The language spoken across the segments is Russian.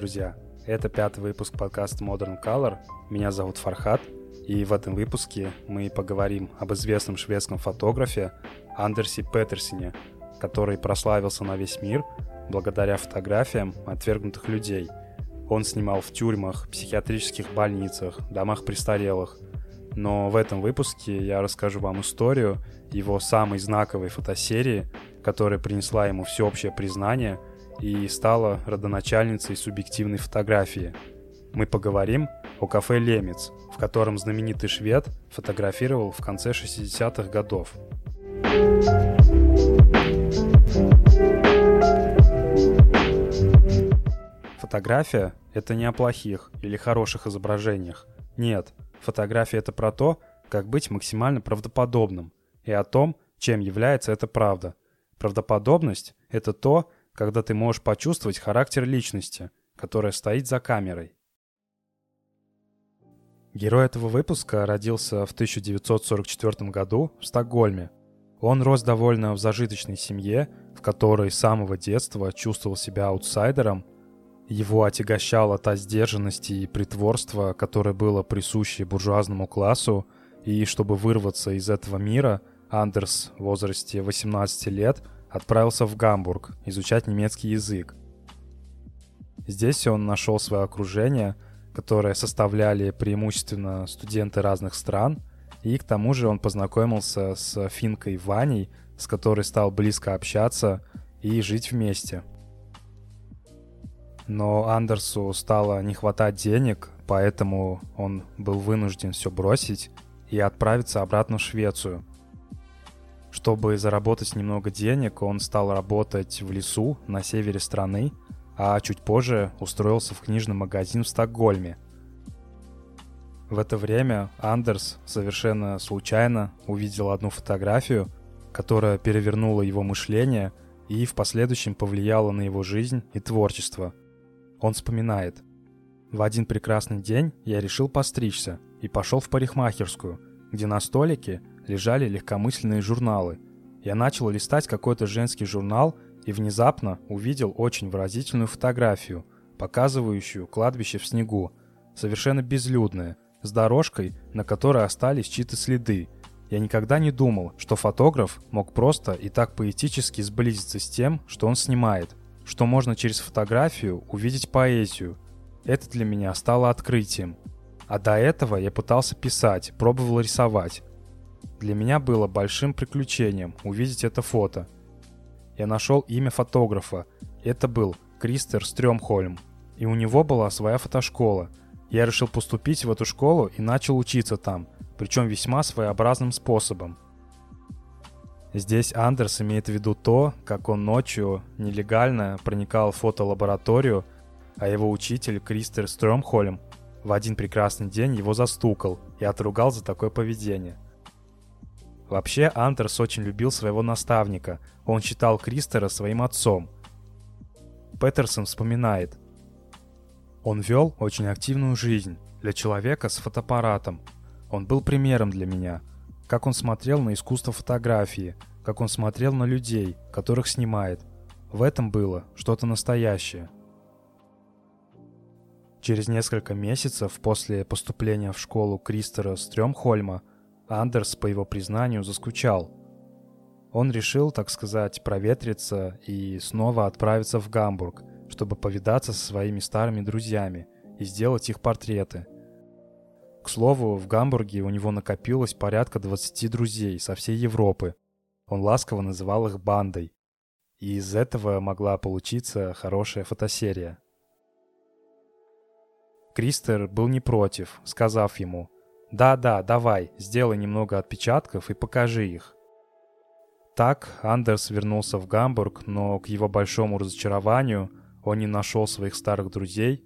Друзья! Это пятый выпуск подкаста Modern Color. Меня зовут Фархат, и в этом выпуске мы поговорим об известном шведском фотографе Андерсе Петерсене, который прославился на весь мир благодаря фотографиям отвергнутых людей. Он снимал в тюрьмах, психиатрических больницах, домах престарелых. Но в этом выпуске я расскажу вам историю его самой знаковой фотосерии, которая принесла ему всеобщее признание – и стала родоначальницей субъективной фотографии. Мы поговорим о кафе «Лемец», в котором знаменитый швед фотографировал в конце 60-х годов. Фотография — это не о плохих или хороших изображениях. Нет, фотография — это про то, как быть максимально правдоподобным и о том, чем является эта правда. Правдоподобность — это то, когда ты можешь почувствовать характер личности, которая стоит за камерой. Герой этого выпуска родился в 1944 году в Стокгольме. Он рос довольно в зажиточной семье, в которой с самого детства чувствовал себя аутсайдером. Его отягощала та сдержанность и притворство, которое было присуще буржуазному классу, и чтобы вырваться из этого мира, Андерс в возрасте 18 лет – отправился в Гамбург изучать немецкий язык. Здесь он нашел свое окружение, которое составляли преимущественно студенты разных стран, и к тому же он познакомился с финкой Ваней, с которой стал близко общаться и жить вместе. Но Андерсу стало не хватать денег, поэтому он был вынужден все бросить и отправиться обратно в Швецию – чтобы заработать немного денег, он стал работать в лесу на севере страны, а чуть позже устроился в книжный магазин в Стокгольме. В это время Андерс совершенно случайно увидел одну фотографию, которая перевернула его мышление и в последующем повлияла на его жизнь и творчество. Он вспоминает. «В один прекрасный день я решил постричься и пошел в парикмахерскую, где на столике лежали легкомысленные журналы. Я начал листать какой-то женский журнал и внезапно увидел очень выразительную фотографию, показывающую кладбище в снегу, совершенно безлюдное, с дорожкой, на которой остались чьи-то следы. Я никогда не думал, что фотограф мог просто и так поэтически сблизиться с тем, что он снимает, что можно через фотографию увидеть поэзию. Это для меня стало открытием. А до этого я пытался писать, пробовал рисовать, для меня было большим приключением увидеть это фото. Я нашел имя фотографа. Это был Кристер Стрёмхольм. И у него была своя фотошкола. Я решил поступить в эту школу и начал учиться там, причем весьма своеобразным способом. Здесь Андерс имеет в виду то, как он ночью нелегально проникал в фотолабораторию, а его учитель Кристер Стрёмхольм в один прекрасный день его застукал и отругал за такое поведение – Вообще, Андерс очень любил своего наставника. Он считал Кристера своим отцом. Петерсон вспоминает. Он вел очень активную жизнь для человека с фотоаппаратом. Он был примером для меня. Как он смотрел на искусство фотографии, как он смотрел на людей, которых снимает. В этом было что-то настоящее. Через несколько месяцев после поступления в школу Кристера Стрёмхольма Андерс, по его признанию, заскучал. Он решил, так сказать, проветриться и снова отправиться в Гамбург, чтобы повидаться со своими старыми друзьями и сделать их портреты. К слову, в Гамбурге у него накопилось порядка 20 друзей со всей Европы. Он ласково называл их бандой. И из этого могла получиться хорошая фотосерия. Кристер был не против, сказав ему – «Да-да, давай, сделай немного отпечатков и покажи их». Так Андерс вернулся в Гамбург, но к его большому разочарованию он не нашел своих старых друзей.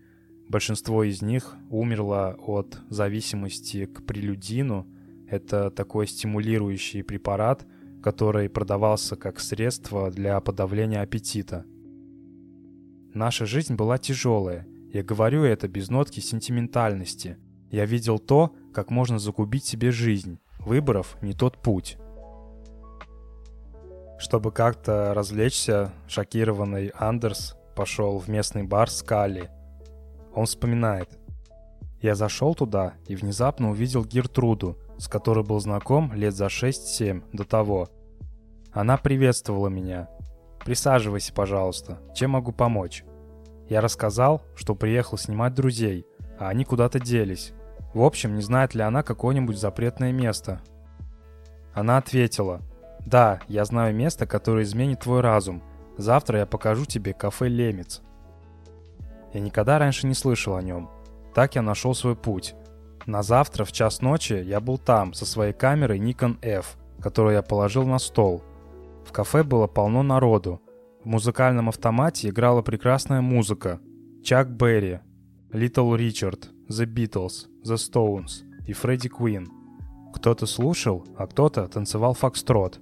Большинство из них умерло от зависимости к прелюдину. Это такой стимулирующий препарат, который продавался как средство для подавления аппетита. Наша жизнь была тяжелая. Я говорю это без нотки сентиментальности. Я видел то, как можно загубить себе жизнь, выбрав не тот путь. Чтобы как-то развлечься, шокированный Андерс пошел в местный бар Скали, Он вспоминает. Я зашел туда и внезапно увидел Гертруду, с которой был знаком лет за 6-7 до того. Она приветствовала меня. «Присаживайся, пожалуйста. Чем могу помочь?» Я рассказал, что приехал снимать друзей, а они куда-то делись. В общем, не знает ли она какое-нибудь запретное место. Она ответила, «Да, я знаю место, которое изменит твой разум. Завтра я покажу тебе кафе «Лемец». Я никогда раньше не слышал о нем. Так я нашел свой путь. На завтра в час ночи я был там со своей камерой Nikon F, которую я положил на стол. В кафе было полно народу. В музыкальном автомате играла прекрасная музыка. Чак Берри, Литл Ричард, The Beatles, The Stones и Фредди Куин. Кто-то слушал, а кто-то танцевал фокстрот.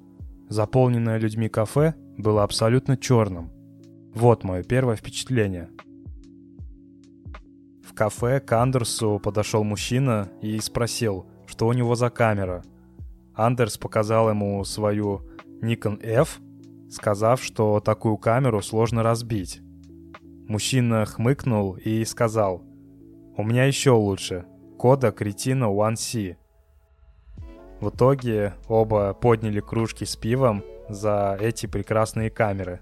Заполненное людьми кафе было абсолютно черным. Вот мое первое впечатление. В кафе к Андерсу подошел мужчина и спросил, что у него за камера. Андерс показал ему свою Nikon F, сказав, что такую камеру сложно разбить. Мужчина хмыкнул и сказал, «У меня еще лучше. Кода Кретина 1C». В итоге оба подняли кружки с пивом за эти прекрасные камеры.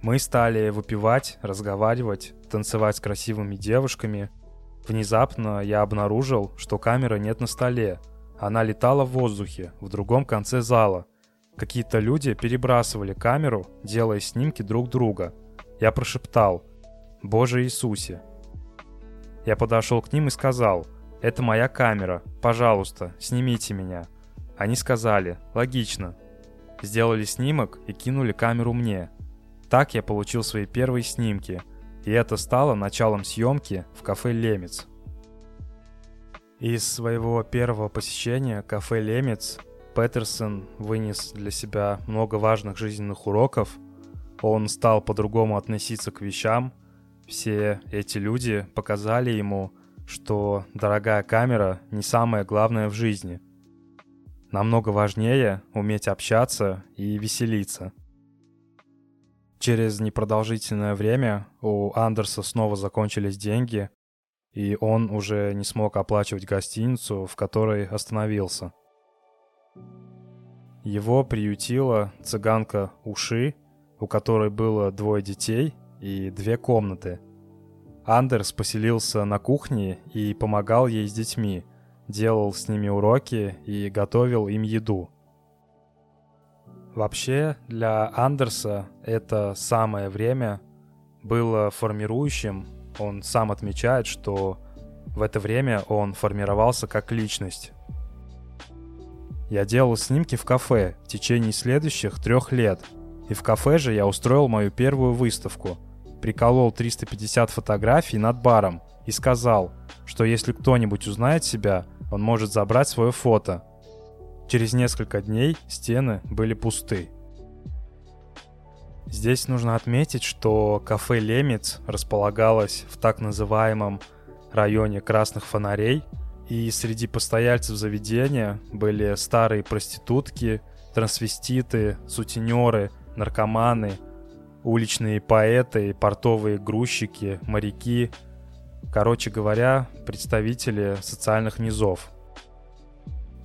Мы стали выпивать, разговаривать, танцевать с красивыми девушками. Внезапно я обнаружил, что камеры нет на столе. Она летала в воздухе, в другом конце зала. Какие-то люди перебрасывали камеру, делая снимки друг друга. Я прошептал «Боже Иисусе!». Я подошел к ним и сказал «Это моя камера, пожалуйста, снимите меня». Они сказали «Логично». Сделали снимок и кинули камеру мне. Так я получил свои первые снимки, и это стало началом съемки в кафе «Лемец». Из своего первого посещения кафе «Лемец» Петерсон вынес для себя много важных жизненных уроков. Он стал по-другому относиться к вещам. Все эти люди показали ему, что дорогая камера не самое главное в жизни – намного важнее уметь общаться и веселиться. Через непродолжительное время у Андерса снова закончились деньги, и он уже не смог оплачивать гостиницу, в которой остановился. Его приютила цыганка Уши, у которой было двое детей и две комнаты. Андерс поселился на кухне и помогал ей с детьми – делал с ними уроки и готовил им еду. Вообще, для Андерса это самое время было формирующим. Он сам отмечает, что в это время он формировался как личность. Я делал снимки в кафе в течение следующих трех лет. И в кафе же я устроил мою первую выставку. Приколол 350 фотографий над баром и сказал, что если кто-нибудь узнает себя, он может забрать свое фото. Через несколько дней стены были пусты. Здесь нужно отметить, что кафе «Лемец» располагалось в так называемом районе красных фонарей, и среди постояльцев заведения были старые проститутки, трансвеститы, сутенеры, наркоманы, уличные поэты, портовые грузчики, моряки – Короче говоря, представители социальных низов.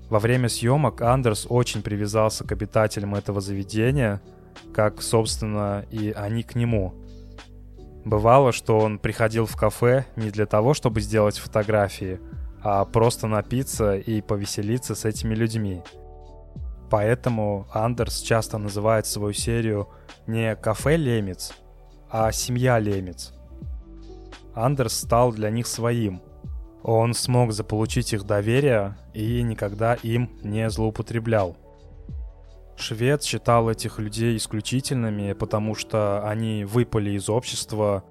Во время съемок Андерс очень привязался к обитателям этого заведения, как, собственно, и они к нему. Бывало, что он приходил в кафе не для того, чтобы сделать фотографии, а просто напиться и повеселиться с этими людьми. Поэтому Андерс часто называет свою серию не «Кафе Лемец», а «Семья Лемец». Андерс стал для них своим. Он смог заполучить их доверие и никогда им не злоупотреблял. Швед считал этих людей исключительными, потому что они выпали из общества,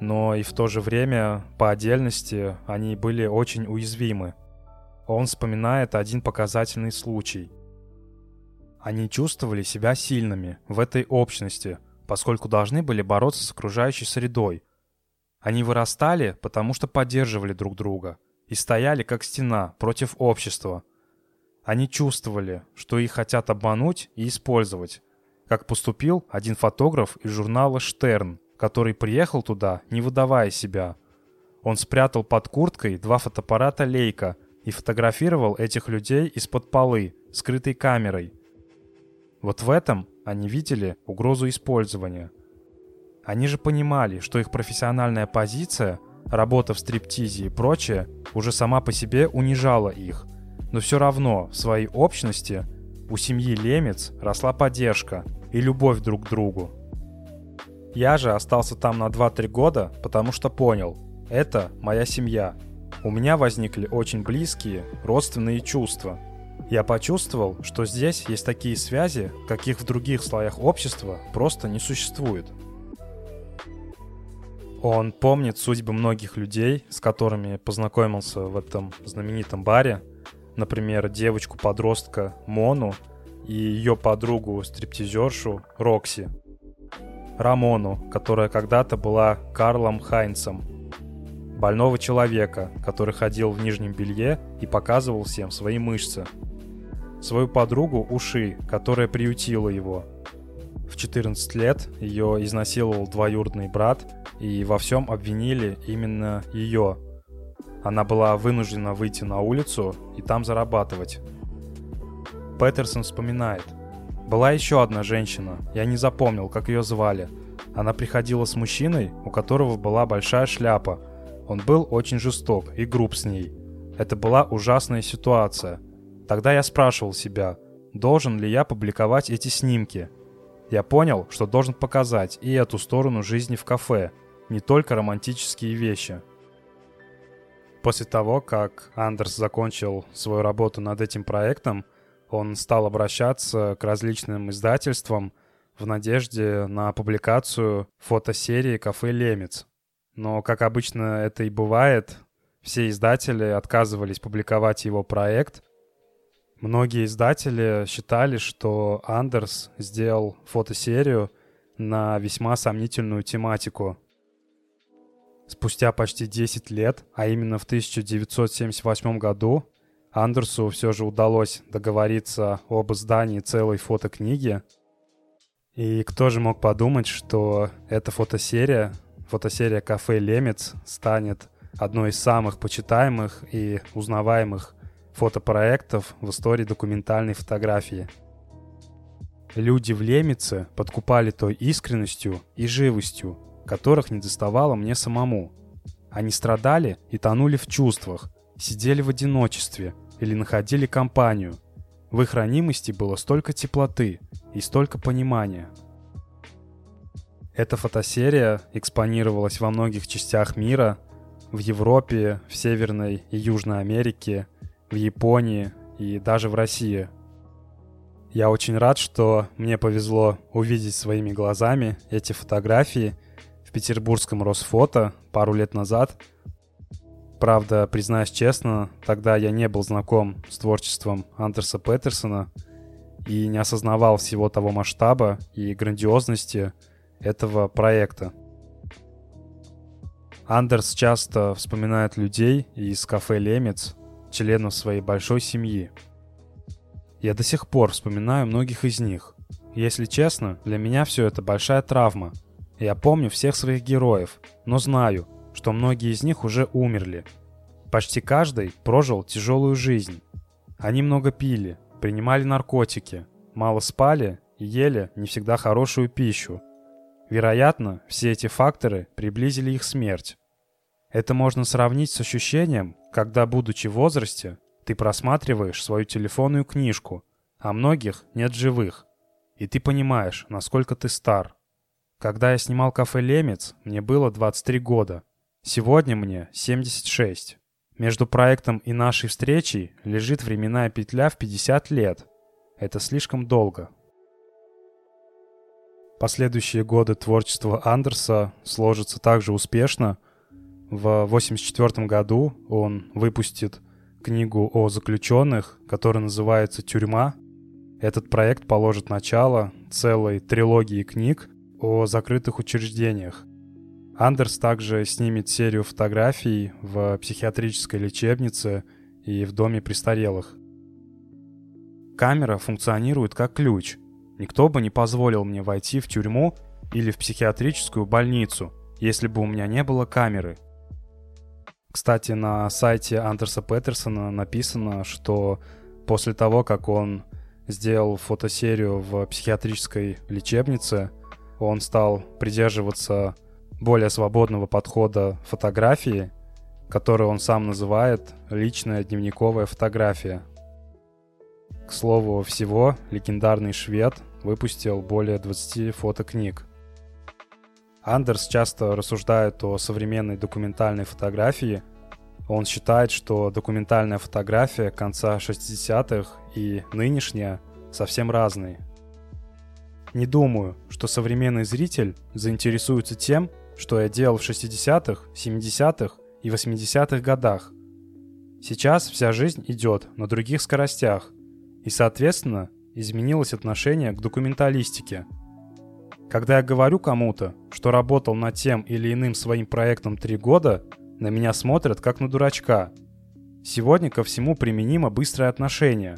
но и в то же время, по отдельности, они были очень уязвимы. Он вспоминает один показательный случай. Они чувствовали себя сильными в этой общности, поскольку должны были бороться с окружающей средой – они вырастали, потому что поддерживали друг друга и стояли как стена против общества. Они чувствовали, что их хотят обмануть и использовать, как поступил один фотограф из журнала «Штерн», который приехал туда, не выдавая себя. Он спрятал под курткой два фотоаппарата Лейка и фотографировал этих людей из-под полы, скрытой камерой. Вот в этом они видели угрозу использования. Они же понимали, что их профессиональная позиция, работа в стриптизе и прочее, уже сама по себе унижала их. Но все равно в своей общности у семьи Лемец росла поддержка и любовь друг к другу. Я же остался там на 2-3 года, потому что понял, это моя семья. У меня возникли очень близкие, родственные чувства. Я почувствовал, что здесь есть такие связи, каких в других слоях общества просто не существует. Он помнит судьбы многих людей, с которыми познакомился в этом знаменитом баре. Например, девочку-подростка Мону и ее подругу-стриптизершу Рокси. Рамону, которая когда-то была Карлом Хайнцем. Больного человека, который ходил в нижнем белье и показывал всем свои мышцы. Свою подругу Уши, которая приютила его. В 14 лет ее изнасиловал двоюродный брат, и во всем обвинили именно ее. Она была вынуждена выйти на улицу и там зарабатывать. Петерсон вспоминает. Была еще одна женщина, я не запомнил, как ее звали. Она приходила с мужчиной, у которого была большая шляпа. Он был очень жесток и груб с ней. Это была ужасная ситуация. Тогда я спрашивал себя, должен ли я публиковать эти снимки. Я понял, что должен показать и эту сторону жизни в кафе, не только романтические вещи. После того, как Андерс закончил свою работу над этим проектом, он стал обращаться к различным издательствам в надежде на публикацию фотосерии «Кафе Лемец». Но, как обычно это и бывает, все издатели отказывались публиковать его проект. Многие издатели считали, что Андерс сделал фотосерию на весьма сомнительную тематику. Спустя почти 10 лет, а именно в 1978 году, Андерсу все же удалось договориться об издании целой фотокниги. И кто же мог подумать, что эта фотосерия, фотосерия «Кафе Лемец» станет одной из самых почитаемых и узнаваемых фотопроектов в истории документальной фотографии. Люди в Лемеце подкупали той искренностью и живостью, которых не доставало мне самому. Они страдали и тонули в чувствах, сидели в одиночестве или находили компанию. В их ранимости было столько теплоты и столько понимания. Эта фотосерия экспонировалась во многих частях мира, в Европе, в Северной и Южной Америке, в Японии и даже в России. Я очень рад, что мне повезло увидеть своими глазами эти фотографии в петербургском Росфото пару лет назад – Правда, признаюсь честно, тогда я не был знаком с творчеством Андерса Петерсона и не осознавал всего того масштаба и грандиозности этого проекта. Андерс часто вспоминает людей из кафе «Лемец», членов своей большой семьи. Я до сих пор вспоминаю многих из них. Если честно, для меня все это большая травма. Я помню всех своих героев, но знаю, что многие из них уже умерли. Почти каждый прожил тяжелую жизнь. Они много пили, принимали наркотики, мало спали и ели не всегда хорошую пищу. Вероятно, все эти факторы приблизили их смерть. Это можно сравнить с ощущением, когда, будучи в возрасте, ты просматриваешь свою телефонную книжку, а многих нет живых, и ты понимаешь, насколько ты стар. Когда я снимал кафе «Лемец», мне было 23 года. Сегодня мне 76. Между проектом и нашей встречей лежит временная петля в 50 лет. Это слишком долго. Последующие годы творчества Андерса сложатся также успешно. В 1984 году он выпустит книгу о заключенных, которая называется «Тюрьма». Этот проект положит начало целой трилогии книг о закрытых учреждениях. Андерс также снимет серию фотографий в психиатрической лечебнице и в доме престарелых. Камера функционирует как ключ. Никто бы не позволил мне войти в тюрьму или в психиатрическую больницу, если бы у меня не было камеры. Кстати, на сайте Андерса Петерсона написано, что после того, как он сделал фотосерию в психиатрической лечебнице, он стал придерживаться более свободного подхода фотографии, который он сам называет «личная дневниковая фотография». К слову всего, легендарный швед выпустил более 20 фотокниг. Андерс часто рассуждает о современной документальной фотографии. Он считает, что документальная фотография конца 60-х и нынешняя совсем разные. Не думаю, что современный зритель заинтересуется тем, что я делал в 60-х, 70-х и 80-х годах. Сейчас вся жизнь идет на других скоростях, и, соответственно, изменилось отношение к документалистике. Когда я говорю кому-то, что работал над тем или иным своим проектом три года, на меня смотрят как на дурачка. Сегодня ко всему применимо быстрое отношение.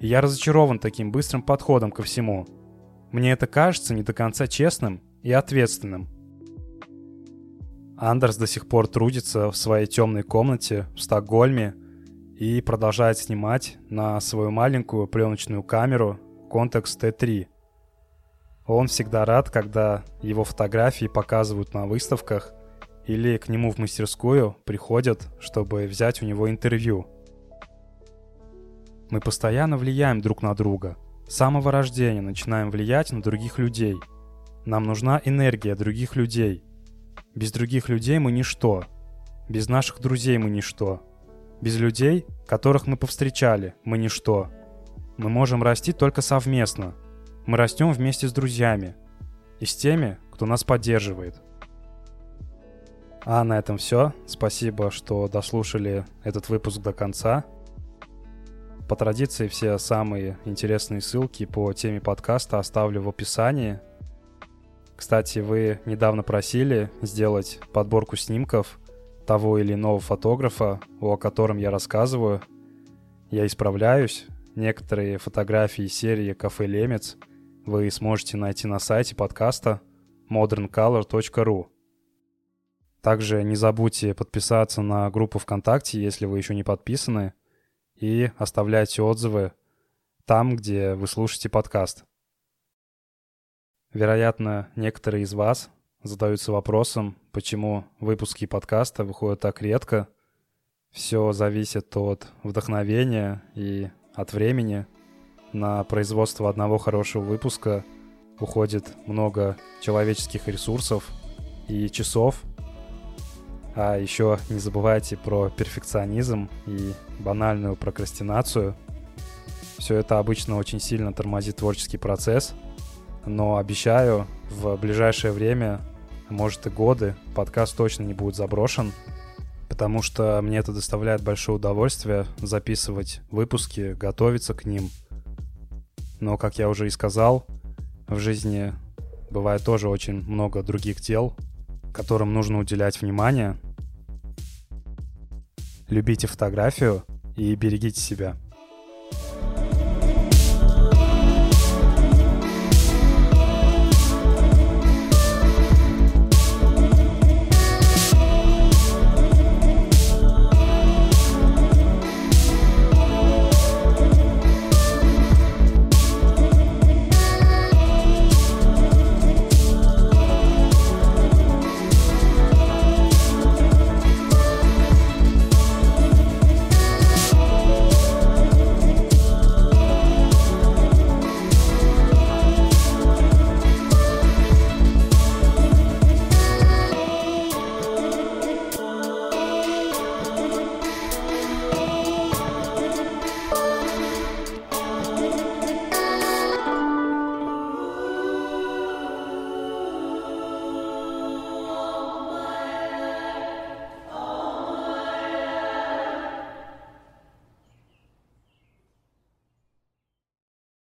И я разочарован таким быстрым подходом ко всему. Мне это кажется не до конца честным и ответственным. Андерс до сих пор трудится в своей темной комнате в Стокгольме и продолжает снимать на свою маленькую пленочную камеру Context T3. Он всегда рад, когда его фотографии показывают на выставках или к нему в мастерскую приходят, чтобы взять у него интервью. Мы постоянно влияем друг на друга. С самого рождения начинаем влиять на других людей. Нам нужна энергия других людей. Без других людей мы ничто. Без наших друзей мы ничто. Без людей, которых мы повстречали, мы ничто. Мы можем расти только совместно. Мы растем вместе с друзьями и с теми, кто нас поддерживает. А на этом все. Спасибо, что дослушали этот выпуск до конца. По традиции все самые интересные ссылки по теме подкаста оставлю в описании. Кстати, вы недавно просили сделать подборку снимков того или иного фотографа, о котором я рассказываю. Я исправляюсь. Некоторые фотографии серии «Кафе Лемец» вы сможете найти на сайте подкаста moderncolor.ru. Также не забудьте подписаться на группу ВКонтакте, если вы еще не подписаны, и оставляйте отзывы там, где вы слушаете подкаст. Вероятно, некоторые из вас задаются вопросом, почему выпуски подкаста выходят так редко. Все зависит от вдохновения и от времени. На производство одного хорошего выпуска уходит много человеческих ресурсов и часов. А еще не забывайте про перфекционизм и банальную прокрастинацию. Все это обычно очень сильно тормозит творческий процесс. Но обещаю, в ближайшее время может и годы, подкаст точно не будет заброшен, потому что мне это доставляет большое удовольствие записывать выпуски, готовиться к ним. Но, как я уже и сказал, в жизни бывает тоже очень много других дел, которым нужно уделять внимание. Любите фотографию и берегите себя.